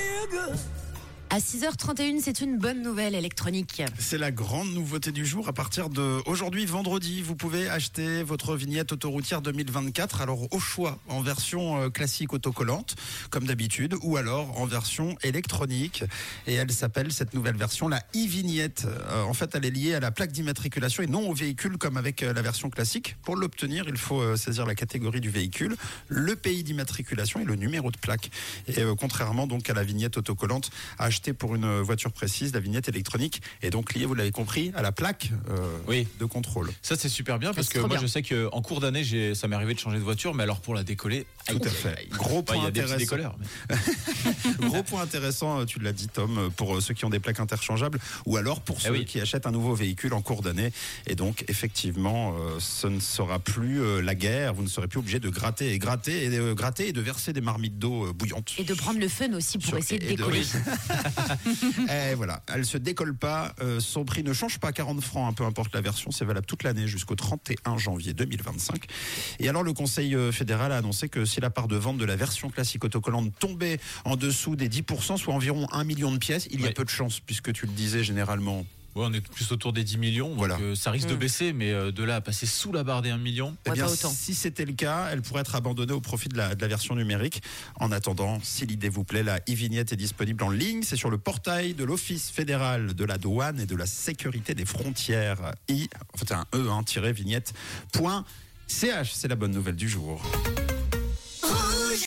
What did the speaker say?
feel good. À 6h31, c'est une bonne nouvelle électronique. C'est la grande nouveauté du jour. À partir de aujourd'hui, vendredi, vous pouvez acheter votre vignette autoroutière 2024. Alors, au choix, en version euh, classique autocollante, comme d'habitude, ou alors en version électronique. Et elle s'appelle, cette nouvelle version, la e-vignette. Euh, en fait, elle est liée à la plaque d'immatriculation et non au véhicule comme avec euh, la version classique. Pour l'obtenir, il faut saisir la catégorie du véhicule, le pays d'immatriculation et le numéro de plaque. Et contrairement donc à la vignette autocollante, acheter pour une voiture précise, la vignette électronique est donc liée, vous l'avez compris, à la plaque euh, oui. de contrôle. Ça c'est super bien parce que moi je sais qu'en cours d'année, ça m'est arrivé de changer de voiture, mais alors pour la décoller, tout à fait. Gros point intéressant. Gros point intéressant, tu l'as dit Tom, pour ceux qui ont des plaques interchangeables ou alors pour eh ceux qui achètent un nouveau véhicule en cours d'année. Et donc effectivement, euh, ce ne sera plus euh, la guerre. Vous ne serez plus obligé de gratter et gratter et gratter et de verser des marmites d'eau bouillante. Et de prendre le fun aussi pour essayer de décoller. et voilà, elle se décolle pas. Euh, son prix ne change pas, 40 francs, hein, peu importe la version. C'est valable toute l'année jusqu'au 31 janvier 2025. Et alors, le Conseil euh, fédéral a annoncé que si la part de vente de la version classique autocollante tombait en dessous des 10%, soit environ 1 million de pièces, il y a peu de chance, puisque tu le disais généralement, on est plus autour des 10 millions. Voilà. Euh, ça risque de mm. baisser, mais euh, de là à passer sous la barre des 1 million, eh bien, si c'était le cas, elle pourrait être abandonnée au profit de la, de la version numérique. En attendant, si l'idée vous plaît, la e-vignette est disponible en ligne. C'est sur le portail de l'Office fédéral de la douane et de la sécurité des frontières. I, en fait, un E, hein, vignette.ch. C'est la bonne nouvelle du jour.